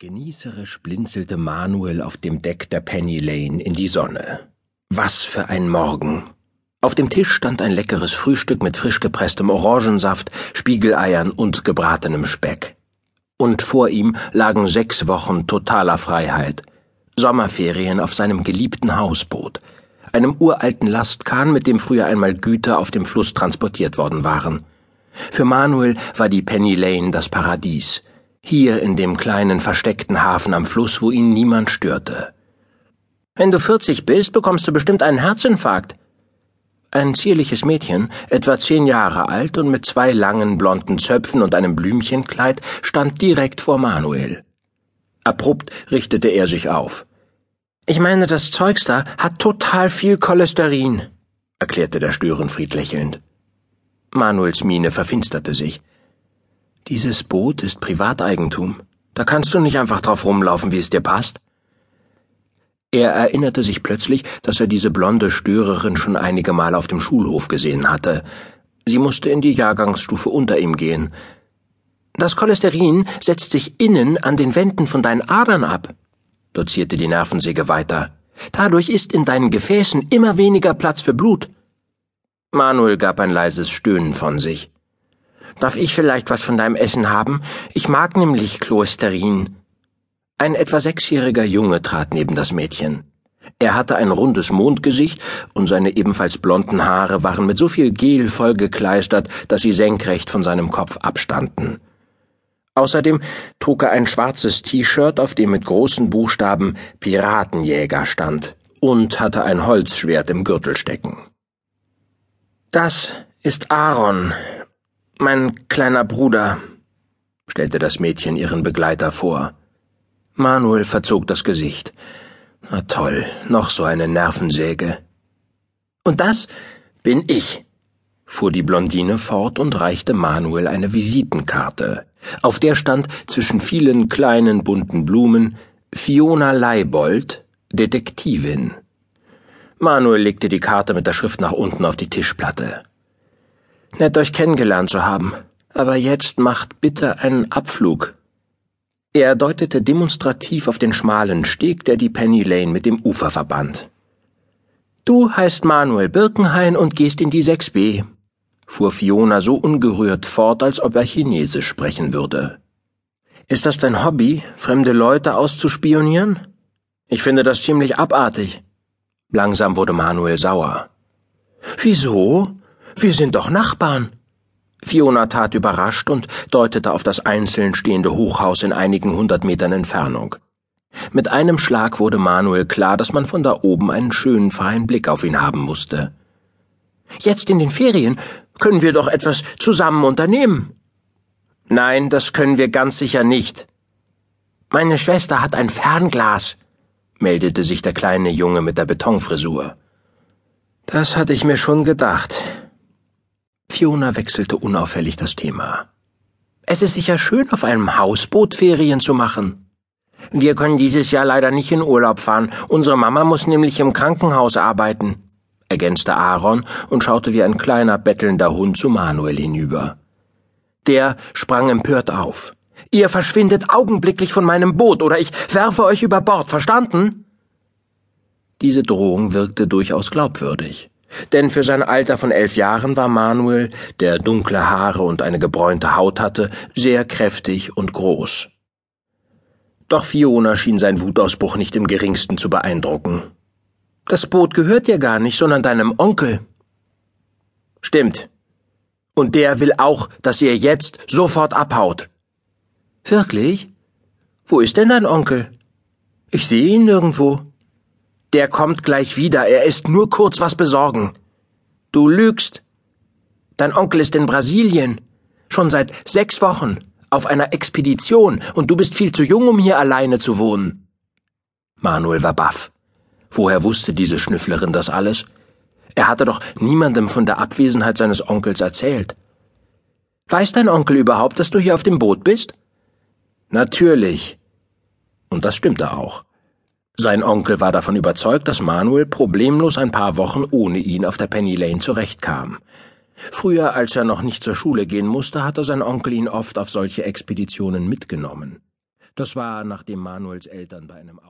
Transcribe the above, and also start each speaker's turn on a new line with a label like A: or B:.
A: Genießerisch blinzelte Manuel auf dem Deck der Penny Lane in die Sonne. Was für ein Morgen! Auf dem Tisch stand ein leckeres Frühstück mit frisch gepresstem Orangensaft, Spiegeleiern und gebratenem Speck. Und vor ihm lagen sechs Wochen totaler Freiheit. Sommerferien auf seinem geliebten Hausboot, einem uralten Lastkahn, mit dem früher einmal Güter auf dem Fluss transportiert worden waren. Für Manuel war die Penny Lane das Paradies, hier in dem kleinen versteckten Hafen am Fluss, wo ihn niemand störte. Wenn du vierzig bist, bekommst du bestimmt einen Herzinfarkt. Ein zierliches Mädchen, etwa zehn Jahre alt und mit zwei langen blonden Zöpfen und einem Blümchenkleid, stand direkt vor Manuel. Abrupt richtete er sich auf. Ich meine, das Zeugs da hat total viel Cholesterin, erklärte der Störenfried lächelnd. Manuels Miene verfinsterte sich. Dieses Boot ist Privateigentum. Da kannst du nicht einfach drauf rumlaufen, wie es dir passt. Er erinnerte sich plötzlich, dass er diese blonde Störerin schon einige Mal auf dem Schulhof gesehen hatte. Sie musste in die Jahrgangsstufe unter ihm gehen. Das Cholesterin setzt sich innen an den Wänden von deinen Adern ab, dozierte die Nervensäge weiter. Dadurch ist in deinen Gefäßen immer weniger Platz für Blut. Manuel gab ein leises Stöhnen von sich. Darf ich vielleicht was von deinem Essen haben? Ich mag nämlich Cholesterin. Ein etwa sechsjähriger Junge trat neben das Mädchen. Er hatte ein rundes Mondgesicht und seine ebenfalls blonden Haare waren mit so viel Gel vollgekleistert, dass sie senkrecht von seinem Kopf abstanden. Außerdem trug er ein schwarzes T-Shirt, auf dem mit großen Buchstaben Piratenjäger stand, und hatte ein Holzschwert im Gürtel stecken. Das ist Aaron, mein kleiner Bruder, stellte das Mädchen ihren Begleiter vor. Manuel verzog das Gesicht. Na toll, noch so eine Nervensäge. Und das bin ich, fuhr die Blondine fort und reichte Manuel eine Visitenkarte. Auf der stand zwischen vielen kleinen bunten Blumen Fiona Leibold, Detektivin. Manuel legte die Karte mit der Schrift nach unten auf die Tischplatte. Nett euch kennengelernt zu haben, aber jetzt macht bitte einen Abflug. Er deutete demonstrativ auf den schmalen Steg, der die Penny Lane mit dem Ufer verband. Du heißt Manuel Birkenhain und gehst in die 6b, fuhr Fiona so ungerührt fort, als ob er Chinesisch sprechen würde. Ist das dein Hobby, fremde Leute auszuspionieren? Ich finde das ziemlich abartig. Langsam wurde Manuel sauer. Wieso? Wir sind doch Nachbarn. Fiona tat überrascht und deutete auf das einzeln stehende Hochhaus in einigen hundert Metern Entfernung. Mit einem Schlag wurde Manuel klar, dass man von da oben einen schönen freien Blick auf ihn haben musste. Jetzt in den Ferien können wir doch etwas zusammen unternehmen. Nein, das können wir ganz sicher nicht. Meine Schwester hat ein Fernglas, meldete sich der kleine Junge mit der Betonfrisur. Das hatte ich mir schon gedacht. Fiona wechselte unauffällig das Thema. Es ist sicher schön, auf einem Hausboot Ferien zu machen. Wir können dieses Jahr leider nicht in Urlaub fahren. Unsere Mama muss nämlich im Krankenhaus arbeiten, ergänzte Aaron und schaute wie ein kleiner bettelnder Hund zu Manuel hinüber. Der sprang empört auf. Ihr verschwindet augenblicklich von meinem Boot, oder ich werfe euch über Bord, verstanden? Diese Drohung wirkte durchaus glaubwürdig. Denn für sein Alter von elf Jahren war Manuel, der dunkle Haare und eine gebräunte Haut hatte, sehr kräftig und groß. Doch Fiona schien sein Wutausbruch nicht im geringsten zu beeindrucken. Das Boot gehört dir gar nicht, sondern deinem Onkel. Stimmt. Und der will auch, dass ihr jetzt sofort abhaut. Wirklich? Wo ist denn dein Onkel? Ich sehe ihn nirgendwo. Der kommt gleich wieder, er ist nur kurz was besorgen. Du lügst. Dein Onkel ist in Brasilien. Schon seit sechs Wochen. Auf einer Expedition. Und du bist viel zu jung, um hier alleine zu wohnen. Manuel war baff. Woher wusste diese Schnüfflerin das alles? Er hatte doch niemandem von der Abwesenheit seines Onkels erzählt. Weiß dein Onkel überhaupt, dass du hier auf dem Boot bist? Natürlich. Und das stimmte auch. Sein Onkel war davon überzeugt, dass Manuel problemlos ein paar Wochen ohne ihn auf der Penny Lane zurechtkam. Früher, als er noch nicht zur Schule gehen musste, hatte sein Onkel ihn oft auf solche Expeditionen mitgenommen. Das war, nachdem Manuels Eltern bei einem